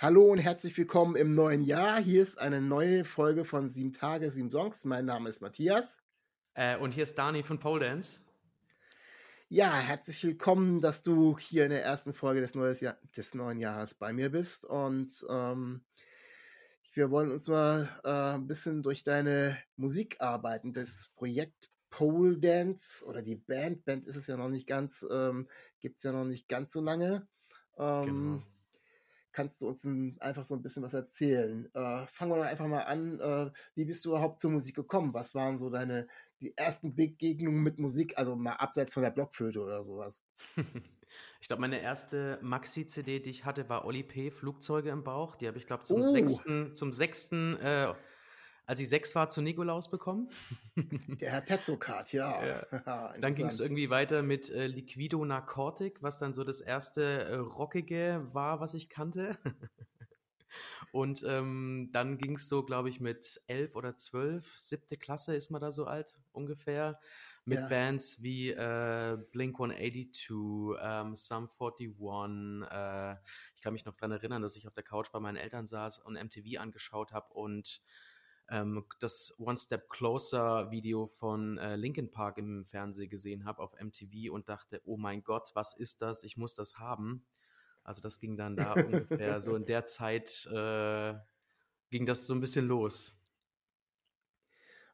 Hallo und herzlich willkommen im neuen Jahr. Hier ist eine neue Folge von Sieben Tage, Sieben Songs. Mein Name ist Matthias. Äh, und hier ist Dani von Pole Dance. Ja, herzlich willkommen, dass du hier in der ersten Folge des, Jahr des neuen Jahres bei mir bist. Und ähm, wir wollen uns mal äh, ein bisschen durch deine Musik arbeiten. Das Projekt Pole Dance oder die Band, Band ist es ja noch nicht ganz, ähm, gibt es ja noch nicht ganz so lange. Ähm, genau. Kannst du uns ein, einfach so ein bisschen was erzählen? Äh, fangen wir doch einfach mal an. Äh, wie bist du überhaupt zur Musik gekommen? Was waren so deine die ersten Begegnungen mit Musik, also mal abseits von der Blockflöte oder sowas? Ich glaube, meine erste Maxi-CD, die ich hatte, war Oli P. Flugzeuge im Bauch. Die habe ich, glaube zum oh. sechsten, zum sechsten, äh, als ich sechs war, zu Nikolaus bekommen. Der Herr Petzokat, ja. ja. dann ging es irgendwie weiter mit äh, Liquido Narcotic, was dann so das erste äh, Rockige war, was ich kannte. Und ähm, dann ging es so, glaube ich, mit elf oder zwölf, siebte Klasse ist man da so alt ungefähr mit ja. Bands wie äh, Blink 182, ähm, Sum 41. Äh, ich kann mich noch daran erinnern, dass ich auf der Couch bei meinen Eltern saß und MTV angeschaut habe und ähm, das One Step Closer Video von äh, Linkin Park im Fernsehen gesehen habe auf MTV und dachte, oh mein Gott, was ist das? Ich muss das haben. Also das ging dann da ungefähr so in der Zeit äh, ging das so ein bisschen los.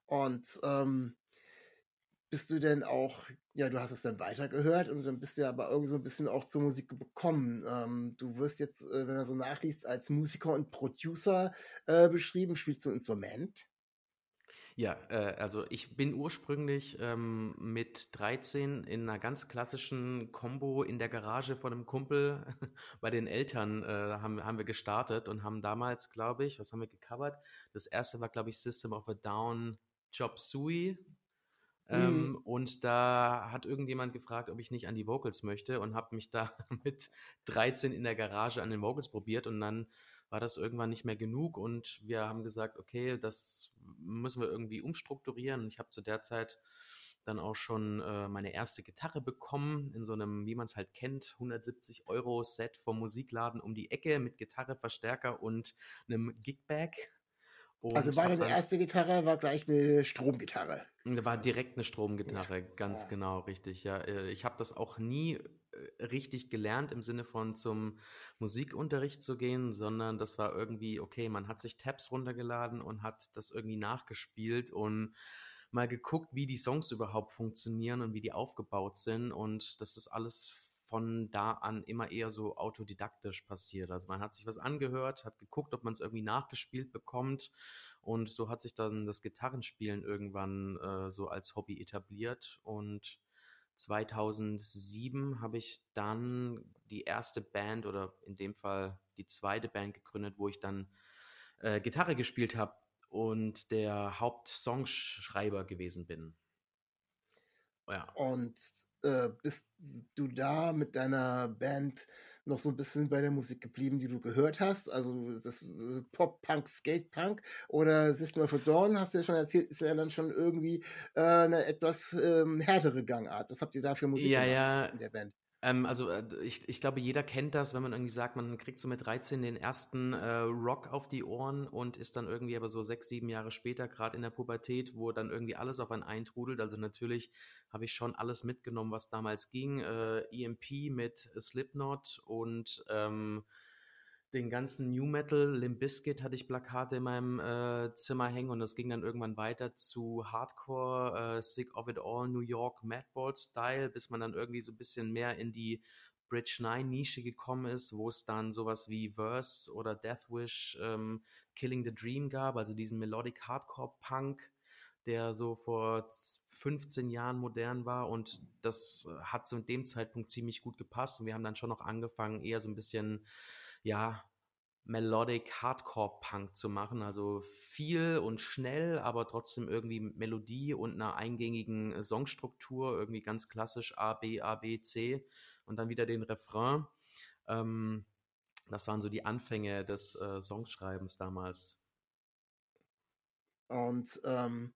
Und ähm, bist du denn auch, ja, du hast es dann weitergehört und dann bist du ja aber irgendwie so ein bisschen auch zur Musik gekommen. Ähm, du wirst jetzt, äh, wenn man so nachliest, als Musiker und Producer äh, beschrieben. Spielst du ein Instrument? Ja, äh, also ich bin ursprünglich ähm, mit 13 in einer ganz klassischen Combo in der Garage von einem Kumpel bei den Eltern äh, haben, haben wir gestartet und haben damals, glaube ich, was haben wir gecovert? Das erste war, glaube ich, System of a Down Chop Suey ähm, mhm. Und da hat irgendjemand gefragt, ob ich nicht an die Vocals möchte und habe mich da mit 13 in der Garage an den Vocals probiert und dann war das irgendwann nicht mehr genug und wir haben gesagt, okay, das müssen wir irgendwie umstrukturieren. Und ich habe zu der Zeit dann auch schon äh, meine erste Gitarre bekommen in so einem, wie man es halt kennt, 170 Euro Set vom Musikladen um die Ecke mit Gitarre, Verstärker und einem Gigbag. Und also war deine erste Gitarre, war gleich eine Stromgitarre. War direkt eine Stromgitarre, ja. ganz ja. genau, richtig. Ja, äh, ich habe das auch nie äh, richtig gelernt im Sinne von zum Musikunterricht zu gehen, sondern das war irgendwie, okay, man hat sich Tabs runtergeladen und hat das irgendwie nachgespielt und mal geguckt, wie die Songs überhaupt funktionieren und wie die aufgebaut sind. Und das ist alles von da an immer eher so autodidaktisch passiert. Also man hat sich was angehört, hat geguckt, ob man es irgendwie nachgespielt bekommt und so hat sich dann das Gitarrenspielen irgendwann äh, so als Hobby etabliert und 2007 habe ich dann die erste Band oder in dem Fall die zweite Band gegründet, wo ich dann äh, Gitarre gespielt habe und der Hauptsongschreiber gewesen bin. Ja. Und äh, bist du da mit deiner Band noch so ein bisschen bei der Musik geblieben, die du gehört hast? Also das äh, Pop, Punk, Skate Punk oder System of a Dawn, hast du ja schon erzählt, ist ja dann schon irgendwie äh, eine etwas ähm, härtere Gangart. Was habt ihr da für Musik ja, ja. in der Band? Ähm, also äh, ich, ich glaube, jeder kennt das, wenn man irgendwie sagt, man kriegt so mit 13 den ersten äh, Rock auf die Ohren und ist dann irgendwie aber so sechs, sieben Jahre später, gerade in der Pubertät, wo dann irgendwie alles auf einen eintrudelt. Also natürlich habe ich schon alles mitgenommen, was damals ging. Äh, EMP mit Slipknot und ähm, den ganzen New Metal, Limp Bizkit hatte ich Plakate in meinem äh, Zimmer hängen und das ging dann irgendwann weiter zu Hardcore, äh, Sick of It All, New York, Madball Style, bis man dann irgendwie so ein bisschen mehr in die Bridge 9 Nische gekommen ist, wo es dann sowas wie Verse oder Deathwish, ähm, Killing the Dream gab, also diesen Melodic Hardcore Punk, der so vor 15 Jahren modern war und das hat zu dem Zeitpunkt ziemlich gut gepasst und wir haben dann schon noch angefangen, eher so ein bisschen, ja, Melodic Hardcore Punk zu machen, also viel und schnell, aber trotzdem irgendwie mit Melodie und einer eingängigen Songstruktur, irgendwie ganz klassisch A, B, A, B, C und dann wieder den Refrain. Ähm, das waren so die Anfänge des äh, Songschreibens damals. Und ähm,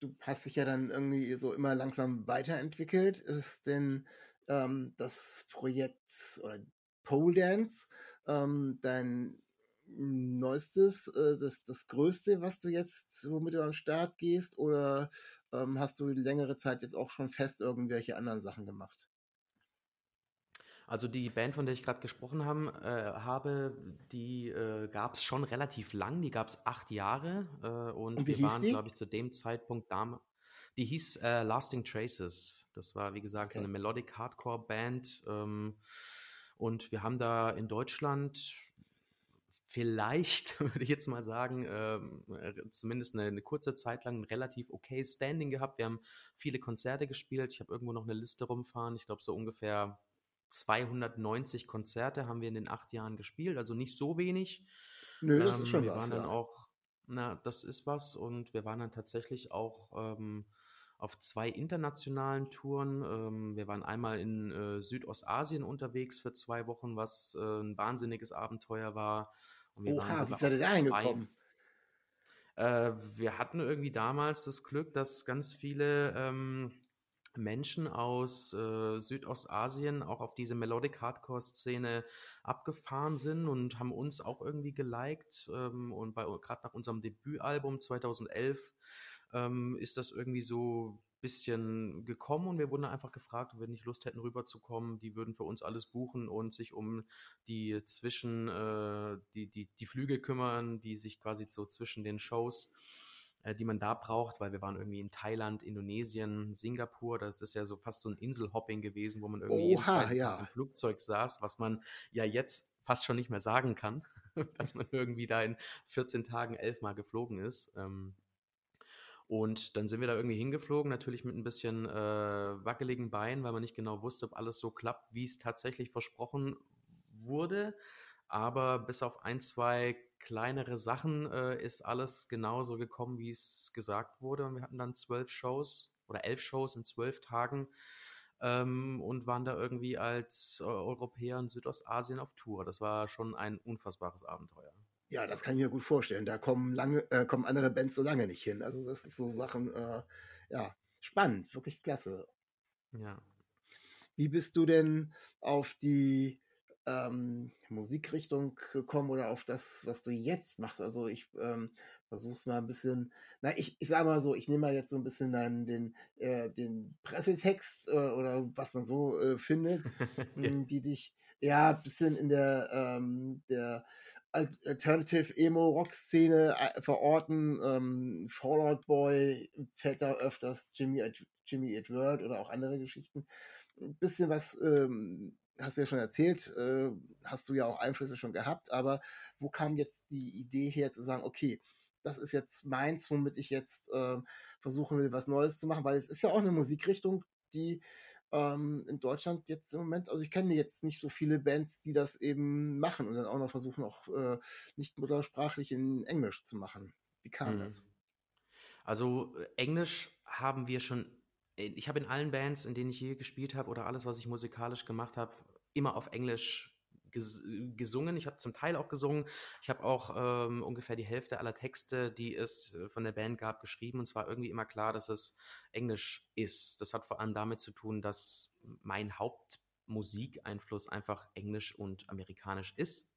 du hast dich ja dann irgendwie so immer langsam weiterentwickelt. Ist denn ähm, das Projekt oder Pole Dance ähm, dein neuestes, äh, das, das größte, was du jetzt, womit du am Start gehst? Oder ähm, hast du längere Zeit jetzt auch schon fest irgendwelche anderen Sachen gemacht? Also die Band, von der ich gerade gesprochen haben, äh, habe, die äh, gab es schon relativ lang. Die gab es acht Jahre äh, und, Und wir waren, glaube ich, zu dem Zeitpunkt damals. Die hieß äh, Lasting Traces. Das war, wie gesagt, so Okay. eine Melodic Hardcore Band. Ähm, und wir haben da in Deutschland vielleicht, würde ich jetzt mal sagen, ähm, äh, zumindest eine, eine kurze Zeit lang ein relativ okay Standing gehabt. Wir haben viele Konzerte gespielt. Ich habe irgendwo noch eine Liste rumfahren. Ich glaube, so ungefähr 290 Konzerte haben wir in den acht Jahren gespielt. Also nicht so wenig. Nö, das ist Ähm, schon wir was, waren dann ja. auch, na, das ist was. Und wir waren dann tatsächlich auch ähm, auf zwei internationalen Touren. Ähm, wir waren einmal in äh, Südostasien unterwegs für zwei Wochen, was äh, ein wahnsinniges Abenteuer war. Und wir waren Oha, wie seid ihr da hingekommen? äh, wir hatten irgendwie damals das Glück, dass ganz viele ähm, Menschen aus äh, Südostasien auch auf diese Melodic Hardcore-Szene abgefahren sind und haben uns auch irgendwie geliked. Ähm, und bei gerade nach unserem Debütalbum 2011 ähm, ist das irgendwie so ein bisschen gekommen und wir wurden einfach gefragt, ob wir nicht Lust hätten rüberzukommen. Die würden für uns alles buchen und sich um die zwischen äh, die, die, die Flüge kümmern, die sich quasi so zwischen den Shows äh, die man da braucht, weil wir waren irgendwie in Thailand, Indonesien, Singapur. Das ist ja so fast so ein Inselhopping gewesen, wo man irgendwie Oha, ja. im Flugzeug saß, was man ja jetzt fast schon nicht mehr sagen kann, dass man irgendwie da in 14 Tagen elfmal geflogen ist. Ähm, und dann sind wir da irgendwie hingeflogen, natürlich mit ein bisschen äh, wackeligen Beinen, weil man nicht genau wusste, ob alles so klappt, wie es tatsächlich versprochen wurde. Aber bis auf ein, zwei kleinere Sachen äh, ist alles genauso gekommen, wie es gesagt wurde. Und wir hatten dann zwölf Shows oder elf Shows in zwölf Tagen ähm, und waren da irgendwie als äh, Europäer in Südostasien auf Tour. Das war schon ein unfassbares Abenteuer. Ja, das kann ich mir gut vorstellen. Da kommen lange, äh, kommen andere Bands so lange nicht hin. Also das ist so Sachen, äh, ja, spannend, wirklich klasse. Ja. Wie bist du denn auf die ähm, Musikrichtung gekommen oder auf das, was du jetzt machst? Also ich ähm, versuch's mal ein bisschen, na, ich, ich sag mal so, ich nehme mal jetzt so ein bisschen dann den, äh, den Pressetext äh, oder was man so äh, findet, mh, die dich ja ein bisschen in der, ähm, der Alternative Emo Rock Szene äh, verorten. Ähm, Fallout Boy fällt da öfters, Jimmy, Ed- Jimmy Eat World oder auch andere Geschichten. Ein bisschen was ähm, hast du ja schon erzählt, äh, hast du ja auch Einflüsse schon gehabt, aber wo kam jetzt die Idee her zu sagen, okay, das ist jetzt meins, womit ich jetzt ähm, versuchen will, was Neues zu machen, weil es ist ja auch eine Musikrichtung, die ähm, in Deutschland jetzt im Moment, also ich kenne jetzt nicht so viele Bands, die das eben machen und dann auch noch versuchen, auch äh, nicht muttersprachlich in Englisch zu machen. Wie kam Mhm. das? Also äh, Englisch haben wir schon, ich habe in allen Bands, in denen ich je gespielt habe oder alles, was ich musikalisch gemacht habe, immer auf Englisch ges gesungen. Ich habe zum Teil auch gesungen. Ich habe auch ähm, ungefähr die Hälfte aller Texte, die es äh, von der Band gab, geschrieben. Und zwar irgendwie immer klar, dass es Englisch ist. Das hat vor allem damit zu tun, dass mein Hauptmusikeinfluss einfach Englisch und Amerikanisch ist.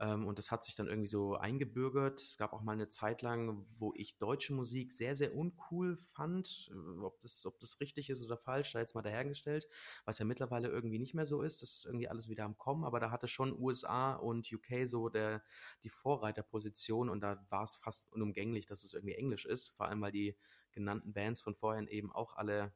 Ähm, und das hat sich dann irgendwie so eingebürgert. Es gab auch mal eine Zeit lang, wo ich deutsche Musik sehr, sehr uncool fand. Äh, Ob das, ob das richtig ist oder falsch, da jetzt mal dahergestellt. Was ja mittlerweile irgendwie nicht mehr so ist. Das ist irgendwie alles wieder am Kommen. Aber da hatte schon USA und UK so der, die Vorreiterposition. Und da war es fast unumgänglich, dass es irgendwie Englisch ist. Vor allem, weil die genannten Bands von vorhin eben auch alle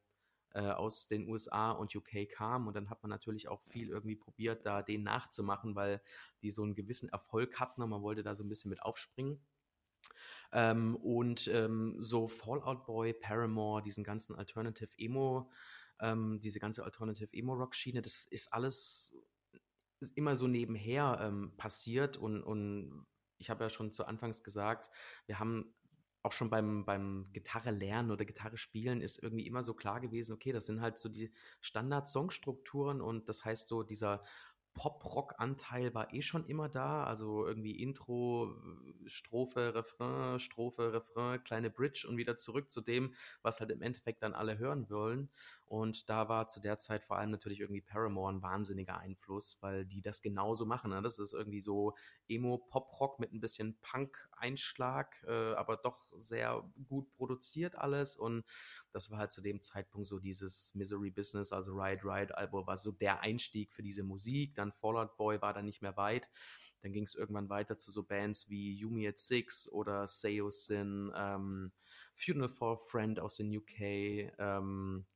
äh, aus den USA und UK kamen. Und dann hat man natürlich auch viel irgendwie probiert, da den nachzumachen, weil die so einen gewissen Erfolg hatten und man wollte da so ein bisschen mit aufspringen. Ähm, und ähm, so Fallout Boy, Paramore, diesen ganzen Alternative Emo, ähm, diese ganze Alternative Emo Rock Schiene, das ist alles immer so nebenher ähm, passiert und, und ich habe ja schon zu Anfangs gesagt, wir haben auch schon beim, beim Gitarre lernen oder Gitarre spielen ist irgendwie immer so klar gewesen, okay, das sind halt so die Standard-Songstrukturen und das heißt so dieser Pop-Rock-Anteil war eh schon immer da. Also irgendwie Intro, Strophe, Refrain, Strophe, Refrain, kleine Bridge und wieder zurück zu dem, was halt im Endeffekt dann alle hören wollen. Und da war zu der Zeit vor allem natürlich irgendwie Paramore ein wahnsinniger Einfluss, weil die das genauso machen. Ne? Das ist irgendwie so Emo-Pop-Rock mit ein bisschen Punk-Einschlag, äh, aber doch sehr gut produziert alles. Und das war halt zu dem Zeitpunkt so dieses Misery Business, also Ride Ride Album war so der Einstieg für diese Musik. Dann Fallout Boy war dann nicht mehr weit. Dann ging es irgendwann weiter zu so Bands wie Yumi at Six oder Seosin, ähm, Funeral for Friend aus den UK. Ähm,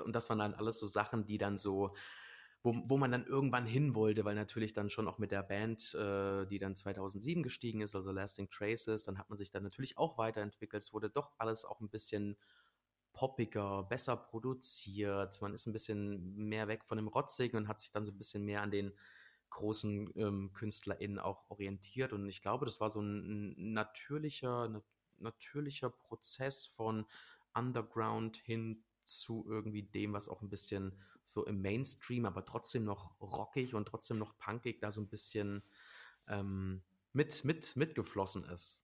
und das waren dann alles so Sachen, die dann so wo, wo man dann irgendwann hin wollte, weil natürlich dann schon auch mit der Band, äh, die dann 2007 gestiegen ist, also Lasting Traces, dann hat man sich dann natürlich auch weiterentwickelt. Es wurde doch alles auch ein bisschen poppiger, besser produziert. Man ist ein bisschen mehr weg von dem Rotzigen und hat sich dann so ein bisschen mehr an den großen ähm, KünstlerInnen auch orientiert. Und ich glaube, das war so ein, natürlicher, na, natürlicher Prozess von Underground hin zu irgendwie dem, was auch ein bisschen so im Mainstream, aber trotzdem noch rockig und trotzdem noch punkig da so ein bisschen ähm, mit, mit, mitgeflossen ist.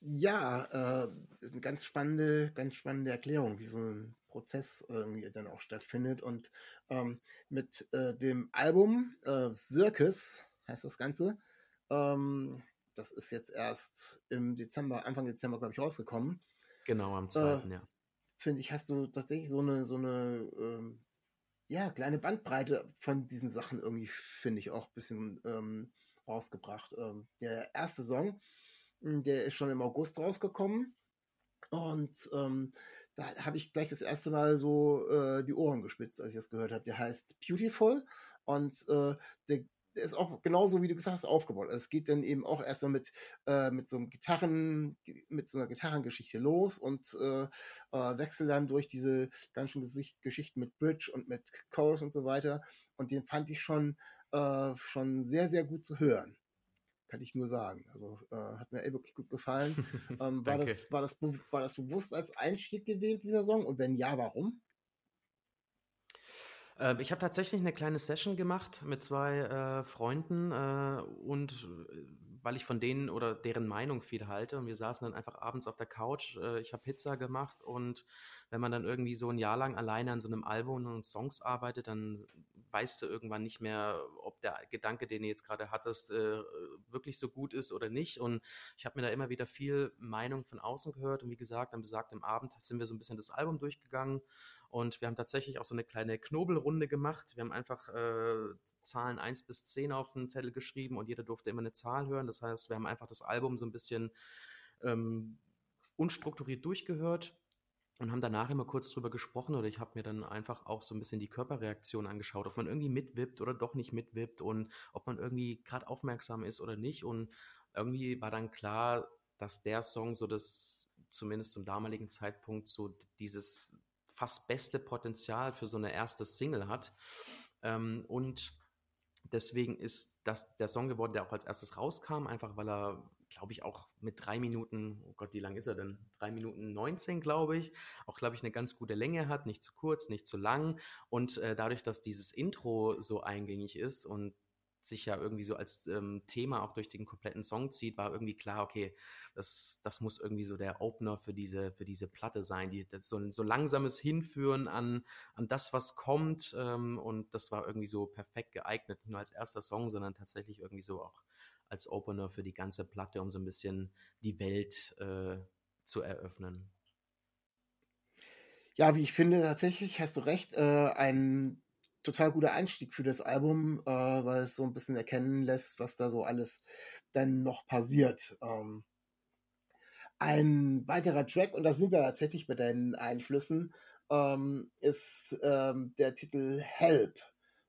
Ja, äh, das ist eine ganz spannende, ganz spannende Erklärung, wie so ein Prozess irgendwie dann auch stattfindet. Und ähm, mit äh, dem Album äh, Circus heißt das Ganze. Ähm, das ist jetzt erst im Dezember, Anfang Dezember, glaube ich, rausgekommen. Genau, am 2. Äh, ja. Finde ich, hast du tatsächlich so eine, so eine ähm, ja, kleine Bandbreite von diesen Sachen irgendwie, finde ich, auch ein bisschen ähm, rausgebracht. Ähm, der erste Song, der ist schon im August rausgekommen. Und ähm, da habe ich gleich das erste Mal so äh, die Ohren gespitzt, als ich das gehört habe. Der heißt Beautiful und äh, der, der, ist auch genauso, wie du gesagt hast, aufgebaut. Also es geht dann eben auch erstmal mit, äh, mit so Gitarren, mit so einer Gitarrengeschichte los und äh, äh, wechselt dann durch diese ganzen Geschichten mit Bridge und mit Chorus und so weiter. Und den fand ich schon, äh, schon sehr, sehr gut zu hören kann ich nur sagen. Also äh, hat mir ey, wirklich gut gefallen. Ähm, war, das, war, das, war das bewusst als Einstieg gewählt, dieser Song? Und wenn ja, warum? Ähm, ich habe tatsächlich eine kleine Session gemacht mit zwei äh, Freunden äh, und äh, weil ich von denen oder deren Meinung viel halte und wir saßen dann einfach abends auf der Couch, äh, ich habe Pizza gemacht und wenn man dann irgendwie so ein Jahr lang alleine an so einem Album und Songs arbeitet, dann weißt du irgendwann nicht mehr, ob der Gedanke, den du jetzt gerade hattest, äh, wirklich so gut ist oder nicht. Und ich habe mir da immer wieder viel Meinung von außen gehört. Und wie gesagt, am besagten Abend sind wir so ein bisschen das Album durchgegangen. Und wir haben tatsächlich auch so eine kleine Knobelrunde gemacht. Wir haben einfach äh, Zahlen 1 bis 10 auf den Zettel geschrieben und jeder durfte immer eine Zahl hören. Das heißt, wir haben einfach das Album so ein bisschen ähm, unstrukturiert durchgehört und haben danach immer kurz drüber gesprochen oder ich habe mir dann einfach auch so ein bisschen die Körperreaktion angeschaut, ob man irgendwie mitwippt oder doch nicht mitwippt und ob man irgendwie gerade aufmerksam ist oder nicht. Und irgendwie war dann klar, dass der Song so das, zumindest zum damaligen Zeitpunkt, so dieses fast beste Potenzial für so eine erste Single hat. Ähm, und deswegen ist das der Song geworden, der auch als erstes rauskam, einfach weil er glaube ich, auch mit drei Minuten, oh Gott, wie lang ist er denn? Drei Minuten 19, glaube ich. Auch, glaube ich, eine ganz gute Länge hat, nicht zu kurz, nicht zu lang. Und äh, dadurch, dass dieses Intro so eingängig ist und sich ja irgendwie so als ähm, Thema auch durch den kompletten Song zieht, war irgendwie klar, okay, das, das muss irgendwie so der Opener für diese, für diese Platte sein, die, so ein so langsames Hinführen an, an das, was kommt. Ähm, und das war irgendwie so perfekt geeignet, nicht nur als erster Song, sondern tatsächlich irgendwie so auch als Opener für die ganze Platte, um so ein bisschen die Welt äh, zu eröffnen. Ja, wie ich finde, tatsächlich hast du recht, äh, ein total guter Einstieg für das Album, äh, weil es so ein bisschen erkennen lässt, was da so alles dann noch passiert. Ähm, ein weiterer Track, und da sind wir tatsächlich bei deinen Einflüssen, ähm, ist ähm, der Titel Help.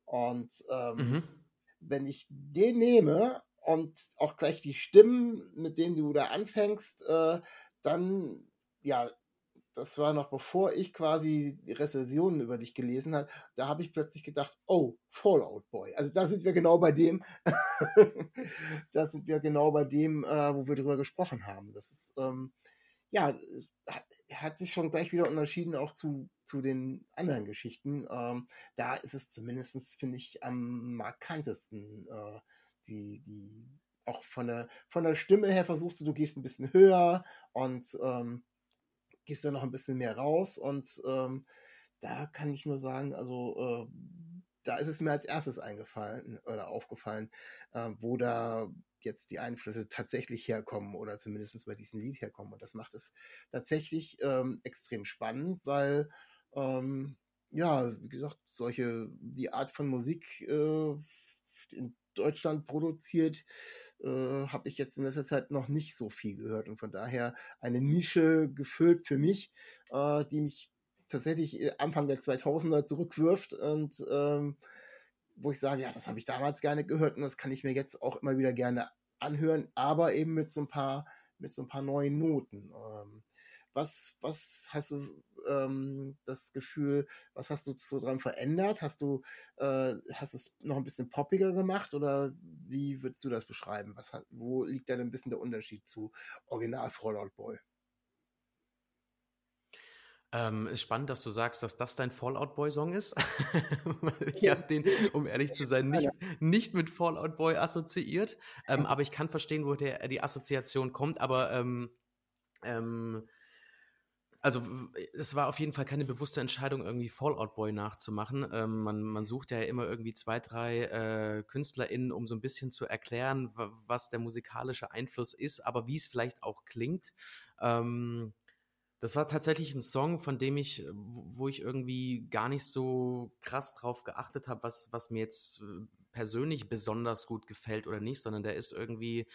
Und ähm, mhm. wenn ich den nehme, und auch gleich die Stimmen, mit denen du da anfängst, äh, dann, ja, das war noch bevor ich quasi die Rezensionen über dich gelesen habe, da habe ich plötzlich gedacht, oh, Fallout Boy. Also da sind wir genau bei dem, da sind wir genau bei dem, äh, wo wir drüber gesprochen haben. Das ist, ähm, ja, hat sich schon gleich wieder unterschieden auch zu, zu den anderen Geschichten. Ähm, da ist es zumindest, finde ich, am markantesten, äh, die, die, auch von der, von der Stimme her versuchst du, du gehst ein bisschen höher und ähm, gehst dann noch ein bisschen mehr raus und ähm, da kann ich nur sagen, also äh, da ist es mir als erstes eingefallen oder aufgefallen, äh, wo da jetzt die Einflüsse tatsächlich herkommen oder zumindest bei diesem Lied herkommen. Und das macht es tatsächlich ähm, extrem spannend, weil ähm, ja, wie gesagt, solche, die Art von Musik äh, in Deutschland produziert, äh, habe ich jetzt in letzter Zeit noch nicht so viel gehört und von daher eine Nische gefüllt für mich, äh, die mich tatsächlich äh, Anfang der 2000er zurückwirft und ähm, wo ich sage, ja, das habe ich damals gerne gehört und das kann ich mir jetzt auch immer wieder gerne anhören, aber eben mit so ein paar, mit so ein paar neuen Noten. Ähm, was, was hast du ähm, das Gefühl, was hast du so dran verändert? Hast du, äh, hast es noch ein bisschen poppiger gemacht oder wie würdest du das beschreiben? Was hat, wo liegt da denn ein bisschen der Unterschied zu Original Fallout Boy? Ähm, ist spannend, dass du sagst, dass das dein Fallout Boy Song ist. ich habe den, um ehrlich zu sein, nicht, nicht mit Fallout Boy assoziiert. Ähm, aber ich kann verstehen, wo der, die Assoziation kommt. Aber ähm, ähm also es war auf jeden Fall keine bewusste Entscheidung, irgendwie Fallout Boy nachzumachen. Ähm, man, man sucht ja immer irgendwie zwei, drei äh, KünstlerInnen, um so ein bisschen zu erklären, was der musikalische Einfluss ist, aber wie es vielleicht auch klingt. Ähm, das war tatsächlich ein Song, von dem ich, wo ich irgendwie gar nicht so krass drauf geachtet habe, was, was mir jetzt äh, persönlich besonders gut gefällt oder nicht, sondern der ist irgendwie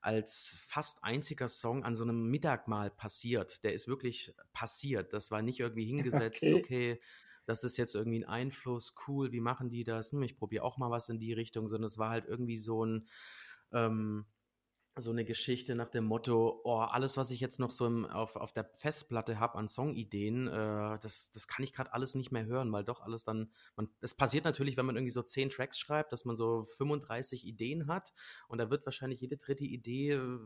als fast einziger Song an so einem Mittagmahl passiert. Der ist wirklich passiert. Das war nicht irgendwie hingesetzt, okay, okay das ist jetzt irgendwie ein Einfluss, cool, wie machen die das? Hm, ich probiere auch mal was in die Richtung, sondern es war halt irgendwie so ein, ähm, so eine Geschichte nach dem Motto, oh, alles, was ich jetzt noch so im, auf, auf der Festplatte habe an Songideen, äh, das, das kann ich gerade alles nicht mehr hören, weil doch alles dann, man, es passiert natürlich, wenn man irgendwie so zehn Tracks schreibt, dass man so 35 Ideen hat und da wird wahrscheinlich jede dritte Idee äh,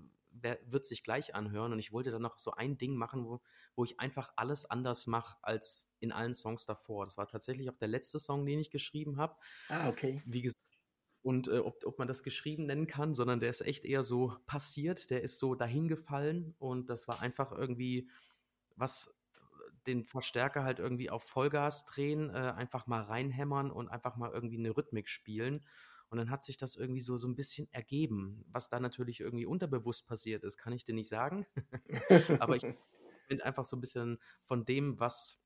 wird sich gleich anhören und ich wollte dann noch so ein Ding machen, wo, wo ich einfach alles anders mache als in allen Songs davor. Das war tatsächlich auch der letzte Song, den ich geschrieben habe. Ah, okay. Wie gesagt, und äh, ob, ob man das geschrieben nennen kann, sondern der ist echt eher so passiert, der ist so dahingefallen und das war einfach irgendwie was den Verstärker halt irgendwie auf Vollgas drehen, äh, einfach mal reinhämmern und einfach mal irgendwie eine Rhythmik spielen. Und dann hat sich das irgendwie so, so ein bisschen ergeben. Was da natürlich irgendwie unterbewusst passiert ist, kann ich dir nicht sagen. Aber ich bin einfach so ein bisschen von dem, was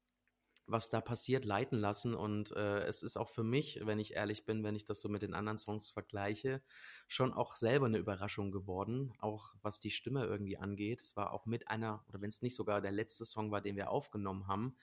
was da passiert, leiten lassen. Und äh, es ist auch für mich, wenn ich ehrlich bin, wenn ich das so mit den anderen Songs vergleiche, schon auch selber eine Überraschung geworden, auch was die Stimme irgendwie angeht. Es war auch mit einer, oder wenn es nicht sogar der letzte Song war, den wir aufgenommen haben.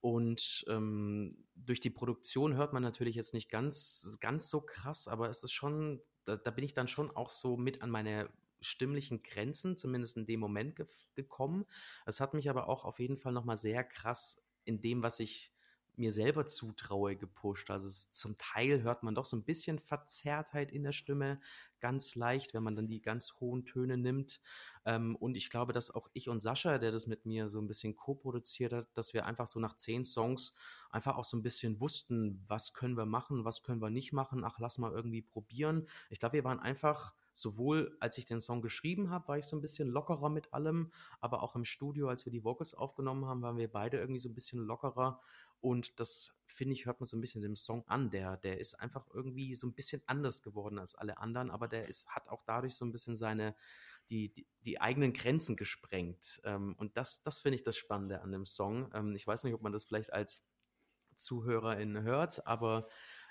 Und ähm, durch die Produktion hört man natürlich jetzt nicht ganz, ganz so krass, aber es ist schon, da, da bin ich dann schon auch so mit an meine stimmlichen Grenzen, zumindest in dem Moment ge gekommen. Es hat mich aber auch auf jeden Fall nochmal sehr krass in dem, was ich mir selber zutraue, gepusht. Also zum Teil hört man doch so ein bisschen Verzerrtheit in der Stimme, ganz leicht, wenn man dann die ganz hohen Töne nimmt. Ähm, und ich glaube, dass auch ich und Sascha, der das mit mir so ein bisschen co-produziert hat, dass wir einfach so nach zehn Songs einfach auch so ein bisschen wussten, was können wir machen, was können wir nicht machen. Ach, lass mal irgendwie probieren. Ich glaube, wir waren einfach sowohl als ich den Song geschrieben habe, war ich so ein bisschen lockerer mit allem, aber auch im Studio, als wir die Vocals aufgenommen haben, waren wir beide irgendwie so ein bisschen lockerer. Und das, finde ich, hört man so ein bisschen dem Song an. Der, der ist einfach irgendwie so ein bisschen anders geworden als alle anderen, aber der ist, hat auch dadurch so ein bisschen seine, die, die, die eigenen Grenzen gesprengt. Ähm, und das, das finde ich das Spannende an dem Song. Ähm, ich weiß nicht, ob man das vielleicht als Zuhörerin hört, aber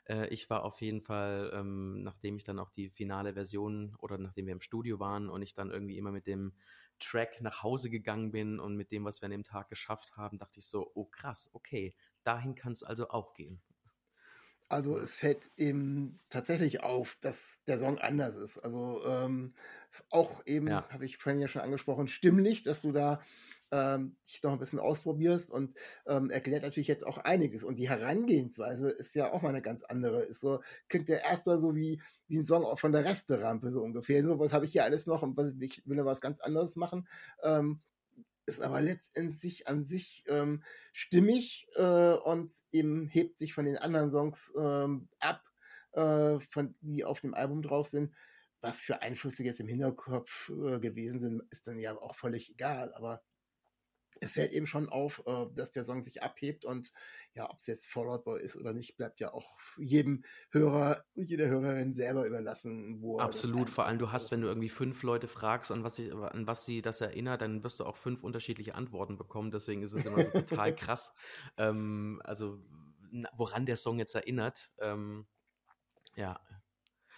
äh, ich war auf jeden Fall, ähm, nachdem ich dann auch die finale Version oder nachdem wir im Studio waren und ich dann irgendwie immer mit dem Track nach Hause gegangen bin und mit dem, was wir an dem Tag geschafft haben, dachte ich so, oh krass, okay, dahin kann es also auch gehen. Also es fällt eben tatsächlich auf, dass der Song anders ist. Also ähm, auch eben, Ja. habe ich vorhin ja schon angesprochen, stimmlich, dass du da ähm, dich noch ein bisschen ausprobierst und ähm, erklärt natürlich jetzt auch einiges. Und die Herangehensweise ist ja auch mal eine ganz andere. Ist so, klingt ja erstmal so wie, wie ein Song von der Resterampe, so ungefähr. So, was habe ich hier alles noch und was, ich will ja was ganz anderes machen. Ähm, ist aber letztendlich an sich ähm, stimmig äh, und eben hebt sich von den anderen Songs ähm, ab, äh, von, die auf dem Album drauf sind. Was für Einflüsse jetzt im Hinterkopf äh, gewesen sind, ist dann ja auch völlig egal. Aber es fällt eben schon auf, äh, dass der Song sich abhebt und ja, ob es jetzt Fallout Boy ist oder nicht, bleibt ja auch jedem Hörer, jeder Hörerin selber überlassen, er Absolut, vor allem du hast, wenn du irgendwie fünf Leute fragst, an was, sie, an was sie das erinnert, dann wirst du auch fünf unterschiedliche Antworten bekommen. Deswegen ist es immer so total krass, ähm, also woran der Song jetzt erinnert. Ähm, ja,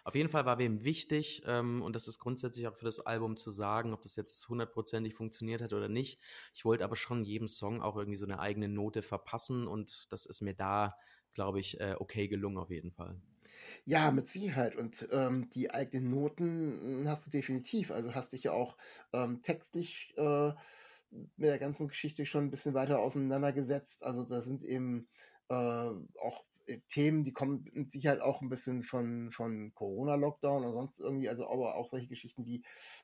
auf jeden Fall war wem wichtig, ähm, und das ist grundsätzlich auch für das Album zu sagen, ob das jetzt hundertprozentig funktioniert hat oder nicht. Ich wollte aber schon jedem Song auch irgendwie so eine eigene Note verpassen und das ist mir da, glaube ich, äh, okay gelungen auf jeden Fall. Ja, mit Sicherheit. Und ähm, die eigenen Noten mm, hast du definitiv. Also hast dich ja auch ähm, textlich äh, mit der ganzen Geschichte schon ein bisschen weiter auseinandergesetzt. Also da sind eben äh, auch Themen, die kommen mit Sicherheit auch ein bisschen von, von Corona-Lockdown oder sonst irgendwie, also aber auch solche Geschichten wie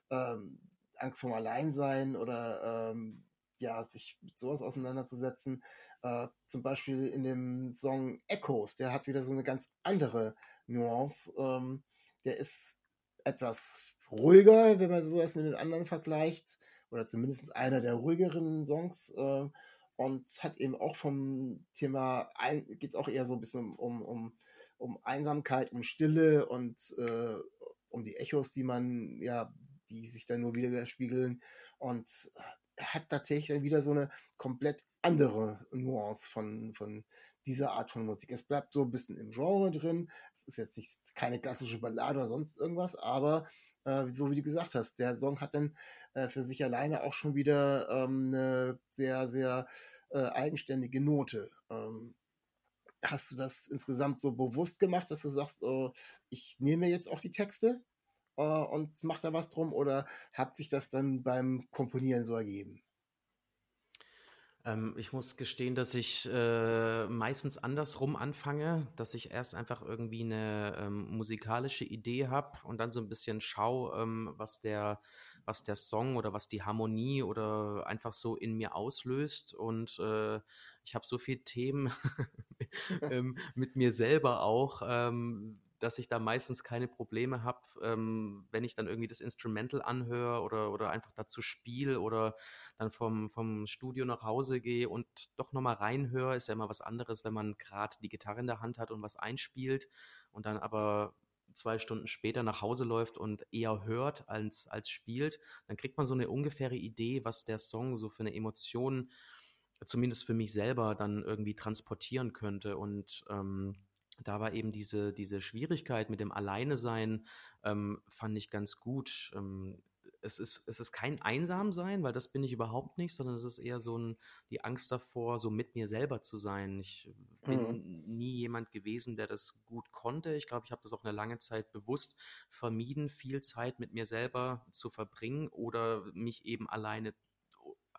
ähm, Angst vorm Alleinsein oder ähm, ja, sich mit sowas auseinanderzusetzen. Äh, zum Beispiel in dem Song Echoes, der hat wieder so eine ganz andere Nuance. Ähm, der ist etwas ruhiger, wenn man sowas mit den anderen vergleicht, oder zumindest einer der ruhigeren Songs. Äh, und hat eben auch vom Thema, geht es auch eher so ein bisschen um, um, um Einsamkeit, um Stille und äh, um die Echos, die man, ja, die sich dann nur widerspiegeln. Und hat tatsächlich dann wieder so eine komplett andere Nuance von, von dieser Art von Musik. Es bleibt so ein bisschen im Genre drin. Es ist jetzt nicht keine klassische Ballade oder sonst irgendwas, aber äh, so wie du gesagt hast, der Song hat dann äh, für sich alleine auch schon wieder ähm, eine sehr, sehr äh, eigenständige Note. Ähm, hast du das insgesamt so bewusst gemacht, dass du sagst, oh, ich nehme jetzt auch die Texte äh, und mache da was drum oder hat sich das dann beim Komponieren so ergeben? Ähm, ich muss gestehen, dass ich äh, meistens andersrum anfange, dass ich erst einfach irgendwie eine ähm, musikalische Idee habe und dann so ein bisschen schaue, ähm, was der, was der Song oder was die Harmonie oder einfach so in mir auslöst. Und äh, ich habe so viele Themen ähm, mit mir selber auch, ähm, dass ich da meistens keine Probleme habe, ähm, wenn ich dann irgendwie das Instrumental anhöre oder, oder einfach dazu spiele oder dann vom, vom Studio nach Hause gehe und doch nochmal reinhöre. Ist ja immer was anderes, wenn man gerade die Gitarre in der Hand hat und was einspielt und dann aber zwei Stunden später nach Hause läuft und eher hört als, als spielt, dann kriegt man so eine ungefähre Idee, was der Song so für eine Emotion, zumindest für mich selber, dann irgendwie transportieren könnte. Und ähm, da war eben diese, diese Schwierigkeit mit dem Alleine-Sein, ähm, fand ich ganz gut. Ähm, es ist, es ist kein Einsamsein, weil das bin ich überhaupt nicht, sondern es ist eher so ein, die Angst davor, so mit mir selber zu sein. Ich bin Mhm. nie jemand gewesen, der das gut konnte. Ich glaube, ich habe das auch eine lange Zeit bewusst vermieden, viel Zeit mit mir selber zu verbringen oder mich eben alleine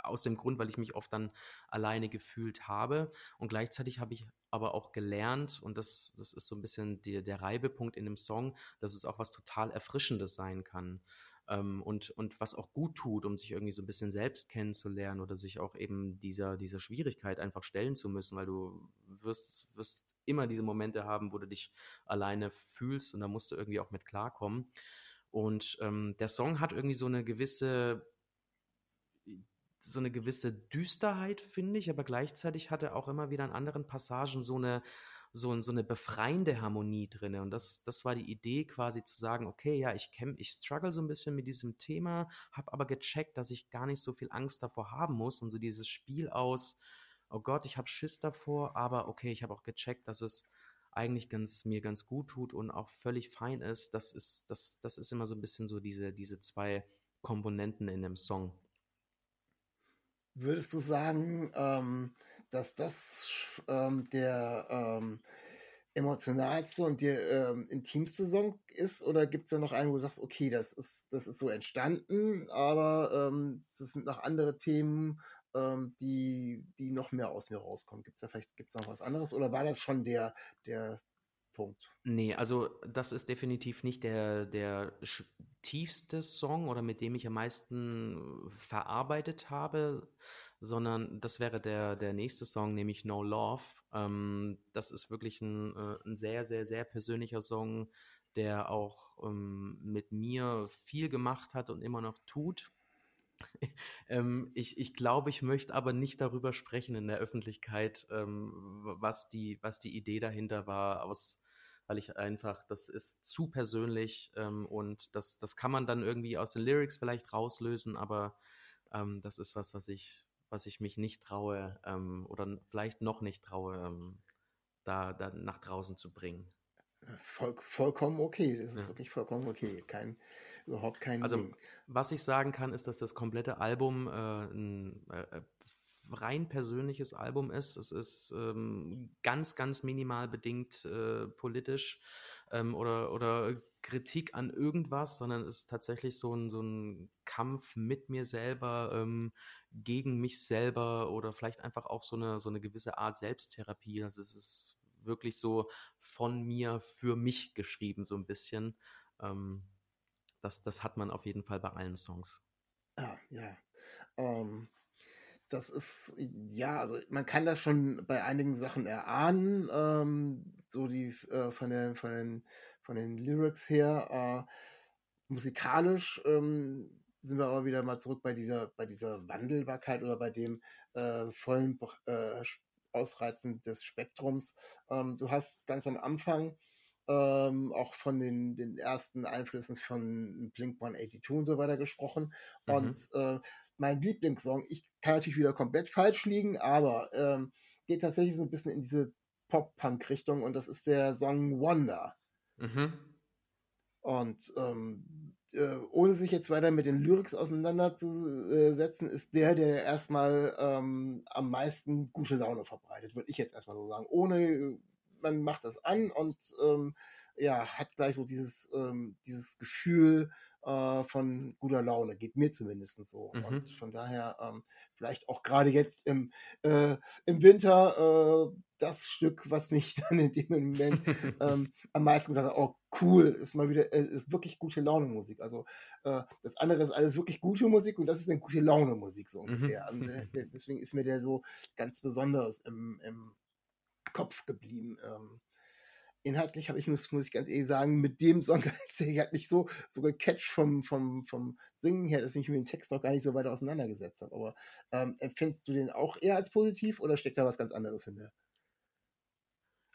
aus dem Grund, weil ich mich oft dann alleine gefühlt habe. Und gleichzeitig habe ich aber auch gelernt, und das, das ist so ein bisschen die, der Reibepunkt in dem Song, dass es auch was total Erfrischendes sein kann. Ähm, und, und was auch gut tut, um sich irgendwie so ein bisschen selbst kennenzulernen oder sich auch eben dieser, dieser Schwierigkeit einfach stellen zu müssen, weil du wirst, wirst immer diese Momente haben, wo du dich alleine fühlst und da musst du irgendwie auch mit klarkommen. Und ähm, der Song hat irgendwie so eine gewisse so eine gewisse Düsterheit, finde ich, aber gleichzeitig hat er auch immer wieder in anderen Passagen so eine, so, so eine befreiende Harmonie drin. Und das, das war die Idee, quasi zu sagen, okay, ja, ich kämpfe, ich struggle so ein bisschen mit diesem Thema, habe aber gecheckt, dass ich gar nicht so viel Angst davor haben muss und so dieses Spiel aus, oh Gott, ich habe Schiss davor, aber okay, ich habe auch gecheckt, dass es eigentlich ganz, mir ganz gut tut und auch völlig fein ist. Das ist, das, das ist immer so ein bisschen so diese, diese zwei Komponenten in dem Song. Würdest du sagen, ähm, dass das ähm, der, ähm, emotionalste und der ähm, intimste Song ist? Oder gibt es da noch einen, wo du sagst, okay, das ist, das ist so entstanden, aber ähm, das sind noch andere Themen, ähm, die, die noch mehr aus mir rauskommen? Gibt es da vielleicht gibt's noch was anderes? Oder war das schon der, der Punkt? Nee, also das ist definitiv nicht der, der tiefste Song oder mit dem ich am meisten verarbeitet habe, sondern das wäre der, der nächste Song, nämlich No Love. Ähm, das ist wirklich ein, äh, ein sehr, sehr, sehr persönlicher Song, der auch ähm, mit mir viel gemacht hat und immer noch tut. ähm, ich, ich glaube, ich möchte aber nicht darüber sprechen in der Öffentlichkeit, ähm, was, die, was die Idee dahinter war, aus, weil ich einfach, das ist zu persönlich ähm, und das, das kann man dann irgendwie aus den Lyrics vielleicht rauslösen, aber ähm, das ist was, was ich, was ich mich nicht traue ähm, oder vielleicht noch nicht traue, ähm, da, da nach draußen zu bringen. Voll, vollkommen okay. Das ist ja. wirklich vollkommen okay. Kein, überhaupt kein Also, Ding. was ich sagen kann, ist, dass das komplette Album äh, ein äh, äh, rein persönliches Album ist. Es ist ähm, ganz, ganz minimal bedingt äh, politisch ähm, oder, oder Kritik an irgendwas, sondern es ist tatsächlich so ein, so ein Kampf mit mir selber, ähm, gegen mich selber oder vielleicht einfach auch so eine, so eine gewisse Art Selbsttherapie. Also es ist wirklich so von mir für mich geschrieben, so ein bisschen. Ähm, das, das hat man auf jeden Fall bei allen Songs. Ah, ja. Ähm, das ist, ja, also man kann das schon bei einigen Sachen erahnen, ähm, so die äh, von, den, von, den, von den Lyrics her. Äh, musikalisch ähm, sind wir aber wieder mal zurück bei dieser, bei dieser Wandelbarkeit oder bei dem äh, vollen äh, Ausreizen des Spektrums. Ähm, du hast ganz am Anfang ähm, auch von den, den ersten Einflüssen von Blink 182 und so weiter gesprochen. Mhm. Und äh, mein Lieblingssong, ich kann natürlich wieder komplett falsch liegen, aber ähm, geht tatsächlich so ein bisschen in diese Pop-Punk-Richtung und das ist der Song Wonder. Mhm. Und ähm, äh, ohne sich jetzt weiter mit den Lyrics auseinanderzusetzen, ist der, der erstmal ähm, am meisten gute Laune verbreitet, würde ich jetzt erstmal so sagen. Ohne, man macht das an und ähm, ja, hat gleich so dieses, ähm, dieses Gefühl, äh, von guter Laune, geht mir zumindest so. Mhm. Und von daher ähm, vielleicht auch gerade jetzt im, äh, im Winter äh, das Stück, was mich dann in dem Moment ähm, am meisten gesagt hat, oh cool, ist mal wieder, äh, ist wirklich gute Laune Musik. Also äh, das andere ist alles wirklich gute Musik und das ist eine gute Laune Musik so mhm. ungefähr. Mhm. Und, deswegen ist mir der so ganz besonders im, im Kopf geblieben. Ähm, inhaltlich habe ich, muss, muss ich ganz ehrlich sagen, mit dem Song, hat mich so, so gecatcht vom, vom, vom Singen her, dass ich mich mit dem Text noch gar nicht so weit auseinandergesetzt habe. Aber ähm, empfindest du den auch eher als positiv oder steckt da was ganz anderes hinter?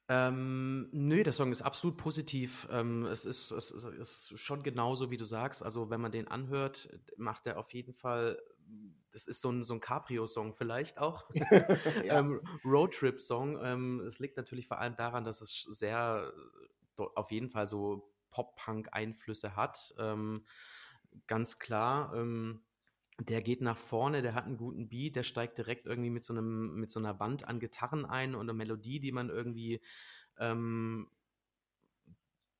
Ähm, nö, der Song ist absolut positiv. Ähm, es, ist, es, ist, schon genauso, wie du sagst. Also, wenn man den anhört, macht er auf jeden Fall das ist so ein, so ein Cabrio-Song vielleicht auch. ähm, Roadtrip-Song. Ähm, es liegt natürlich vor allem daran, dass es sehr auf jeden Fall so Pop-Punk-Einflüsse hat. Ähm, ganz klar. Ähm, der geht nach vorne, der hat einen guten Beat, der steigt direkt irgendwie mit so einem, mit so einer Wand an Gitarren ein und eine Melodie, die man irgendwie ähm,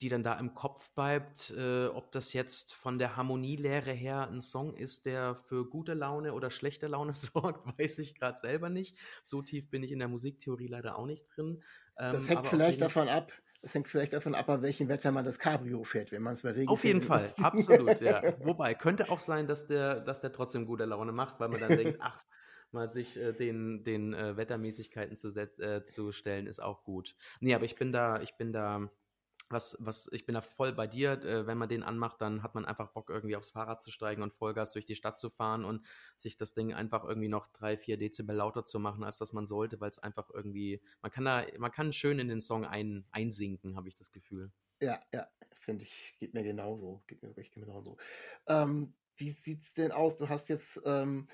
die dann da im Kopf bleibt, äh, ob das jetzt von der Harmonielehre her ein Song ist, der für gute Laune oder schlechte Laune sorgt, weiß ich gerade selber nicht. So tief bin ich in der Musiktheorie leider auch nicht drin. Ähm, das hängt vielleicht davon ab, das hängt vielleicht davon ab, bei welchem Wetter man das Cabrio fährt, wenn man es bei Regen Auf jeden Fall, absolut, ja. Wobei, könnte auch sein, dass der, dass der trotzdem gute Laune macht, weil man dann denkt, ach, mal sich äh, den, den äh, Wettermäßigkeiten zu, äh, zu stellen, ist auch gut. Nee, aber ich bin da, ich bin da was, was, ich bin da voll bei dir. Äh, wenn man den anmacht, dann hat man einfach Bock, irgendwie aufs Fahrrad zu steigen und Vollgas durch die Stadt zu fahren und sich das Ding einfach irgendwie noch drei, vier Dezibel lauter zu machen, als das man sollte, weil es einfach irgendwie, man kann da, man kann schön in den Song ein, einsinken, habe ich das Gefühl. Ja, ja, finde ich, geht mir genauso. Geht mir wirklich genauso. Ähm, wie sieht's denn aus? Du hast jetzt ähm,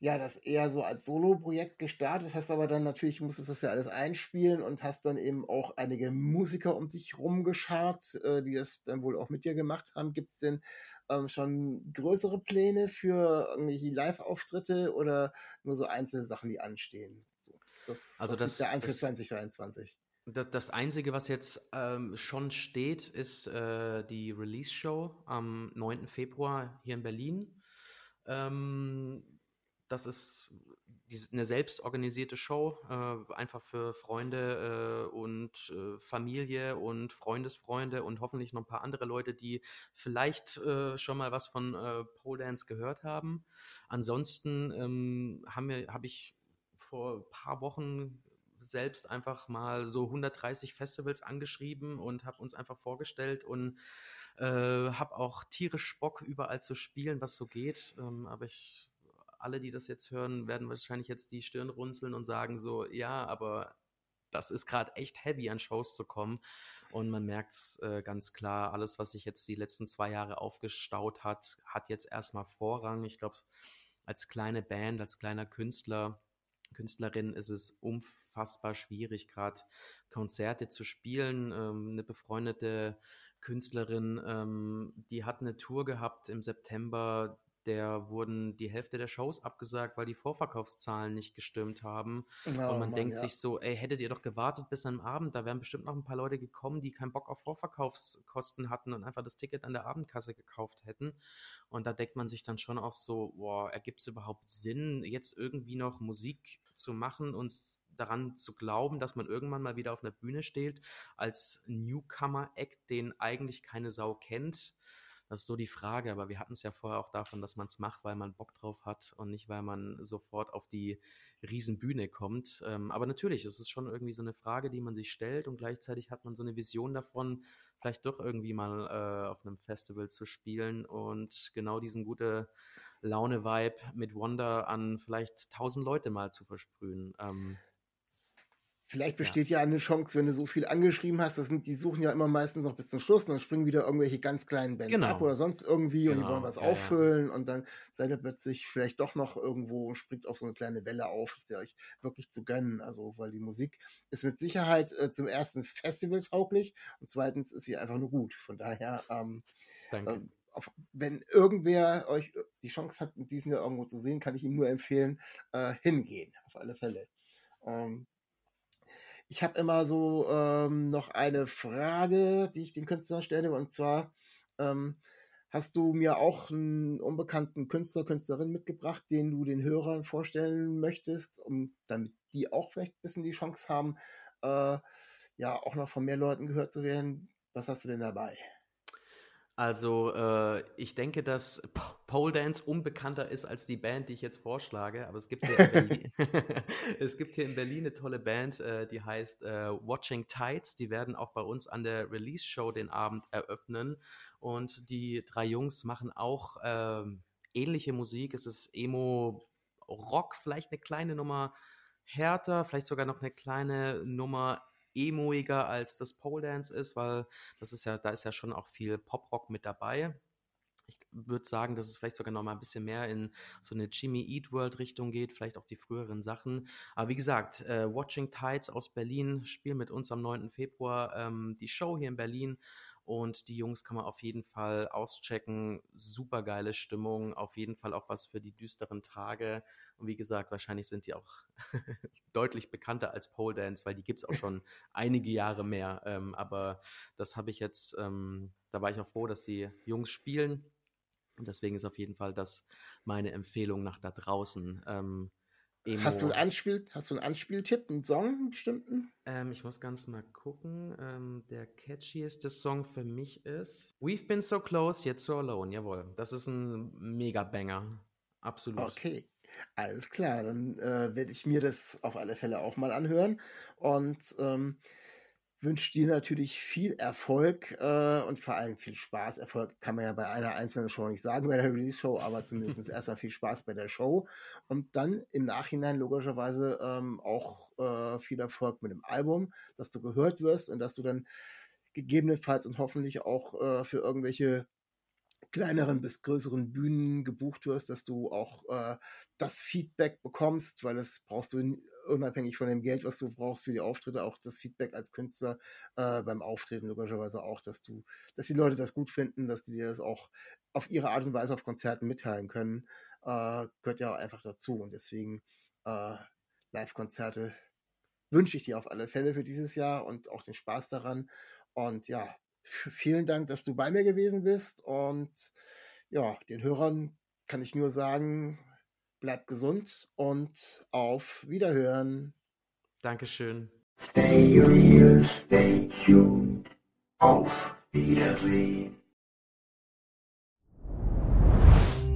ja, das eher so als Solo-Projekt gestartet, hast aber dann natürlich, musstest das ja alles einspielen und hast dann eben auch einige Musiker um dich rumgeschart, äh, die das dann wohl auch mit dir gemacht haben. Gibt es denn ähm, schon größere Pläne für irgendwelche Live-Auftritte oder nur so einzelne Sachen, die anstehen? So, das, also das, der Eintritt 2023? Das, das Einzige, was jetzt ähm, schon steht, ist äh, die Release-Show am 9. Februar hier in Berlin. Ähm, das ist eine selbstorganisierte Show, äh, einfach für Freunde äh, und äh, Familie und Freundesfreunde und hoffentlich noch ein paar andere Leute, die vielleicht schon mal was von äh, Pole Dance gehört haben. Ansonsten ähm, habe hab ich vor ein paar Wochen selbst einfach mal so 130 Festivals angeschrieben und habe uns einfach vorgestellt und äh, habe auch tierisch Bock, überall zu spielen, was so geht. Ähm, aber ich, alle, die das jetzt hören, werden wahrscheinlich jetzt die Stirn runzeln und sagen so, ja, aber das ist gerade echt heavy an Shows zu kommen. Und man merkt es äh, ganz klar, alles, was sich jetzt die letzten zwei Jahre aufgestaut hat, hat jetzt erstmal Vorrang. Ich glaube, als kleine Band, als kleiner Künstler, Künstlerin ist es unfassbar schwierig, gerade Konzerte zu spielen. Ähm, eine befreundete Künstlerin, ähm, die hat eine Tour gehabt im September, der wurden die Hälfte der Shows abgesagt, weil die Vorverkaufszahlen nicht gestimmt haben. Oh, und man Mann, denkt ja. sich so, ey, hättet ihr doch gewartet bis am Abend, da wären bestimmt noch ein paar Leute gekommen, die keinen Bock auf Vorverkaufskosten hatten und einfach das Ticket an der Abendkasse gekauft hätten. Und da denkt man sich dann schon auch so, boah, ergibt es überhaupt Sinn, jetzt irgendwie noch Musik zu machen und daran zu glauben, dass man irgendwann mal wieder auf einer Bühne steht als Newcomer-Act, den eigentlich keine Sau kennt. Das ist so die Frage, aber wir hatten es ja vorher auch davon, dass man es macht, weil man Bock drauf hat und nicht, weil man sofort auf die Riesenbühne kommt. Ähm, aber natürlich, es ist schon irgendwie so eine Frage, die man sich stellt und gleichzeitig hat man so eine Vision davon, vielleicht doch irgendwie mal äh, auf einem Festival zu spielen und genau diesen gute Laune-Vibe mit Wonder an vielleicht tausend Leute mal zu versprühen. Ähm, Vielleicht besteht ja. ja. eine Chance, wenn du so viel angeschrieben hast, das sind, die suchen ja immer meistens noch bis zum Schluss und dann springen wieder irgendwelche ganz kleinen Bands genau. ab oder sonst irgendwie genau. und die wollen genau. was ja, auffüllen ja. und dann seid ihr plötzlich vielleicht doch noch irgendwo und springt auf so eine kleine Welle auf. Das wäre euch wirklich zu gönnen. Also, weil die Musik ist mit Sicherheit äh, zum ersten Festival tauglich und zweitens ist sie einfach nur gut. Von daher, ähm. Äh, auf, wenn irgendwer euch die Chance hat, diesen ja irgendwo zu sehen, kann ich ihm nur empfehlen, äh, hingehen. Auf alle Fälle. Ähm, ich habe immer so ähm, noch eine Frage, die ich den Künstlern stelle, und zwar ähm, hast du mir auch einen unbekannten Künstler, Künstlerin mitgebracht, den du den Hörern vorstellen möchtest, um damit die auch vielleicht ein bisschen die Chance haben, äh, ja auch noch von mehr Leuten gehört zu werden. Was hast du denn dabei? Also, äh, ich denke, dass Pole Dance unbekannter ist als die Band, die ich jetzt vorschlage, aber es gibt hier in Berlin, es gibt hier in Berlin eine tolle Band, äh, die heißt äh, Watching Tides. Die werden auch bei uns an der Release-Show den Abend eröffnen. Und die drei Jungs machen auch ähm, ähnliche Musik. Es ist Emo-Rock, vielleicht eine kleine Nummer härter, vielleicht sogar noch eine kleine Nummer emoiger als das Pole Dance ist, weil das ist ja, da ist ja schon auch viel Pop-Rock mit dabei. Ich würde sagen, dass es vielleicht sogar noch mal ein bisschen mehr in so eine Jimmy Eat World Richtung geht, vielleicht auch die früheren Sachen. Aber wie gesagt, äh, Watching Tides aus Berlin spielen mit uns am 9. Februar ähm, die Show hier in Berlin und die Jungs kann man auf jeden Fall auschecken. Super geile Stimmung, auf jeden Fall auch was für die düsteren Tage. Und wie gesagt, wahrscheinlich sind die auch deutlich bekannter als Pole Dance, weil die gibt es auch schon einige Jahre mehr. Ähm, aber das habe ich jetzt, ähm, da war ich auch froh, dass die Jungs spielen. Und deswegen ist auf jeden Fall das meine Empfehlung nach da draußen. Ähm, Emo. Hast du einen, Anspiel, hast du einen Anspieltipp, einen Song, einen bestimmten? Ähm, ich muss ganz mal gucken. Ähm, der catchieste Song für mich ist We've Been So Close, Yet So Alone. Jawohl, das ist ein Mega-Banger. Absolut. Okay, alles klar. Dann äh, werde ich mir das auf alle Fälle auch mal anhören. Und ähm, wünsche dir natürlich viel Erfolg äh, und vor allem viel Spaß. Erfolg kann man ja bei einer einzelnen Show nicht sagen, bei der Release-Show, aber zumindest erstmal viel Spaß bei der Show und dann im Nachhinein logischerweise ähm, auch äh, viel Erfolg mit dem Album, dass du gehört wirst und dass du dann gegebenenfalls und hoffentlich auch äh, für irgendwelche kleineren bis größeren Bühnen gebucht wirst, dass du auch äh, das Feedback bekommst, weil das brauchst du unabhängig von dem Geld, was du brauchst für die Auftritte, auch das Feedback als Künstler äh, beim Auftreten logischerweise auch, dass du, dass die Leute das gut finden, dass die dir das auch auf ihre Art und Weise auf Konzerten mitteilen können, äh, gehört ja auch einfach dazu und deswegen äh, Live-Konzerte wünsche ich dir auf alle Fälle für dieses Jahr und auch den Spaß daran. Und ja, vielen Dank, dass du bei mir gewesen bist. Und ja, den Hörern kann ich nur sagen, bleib gesund und auf Wiederhören. Dankeschön. Stay real, stay tuned. Auf Wiedersehen.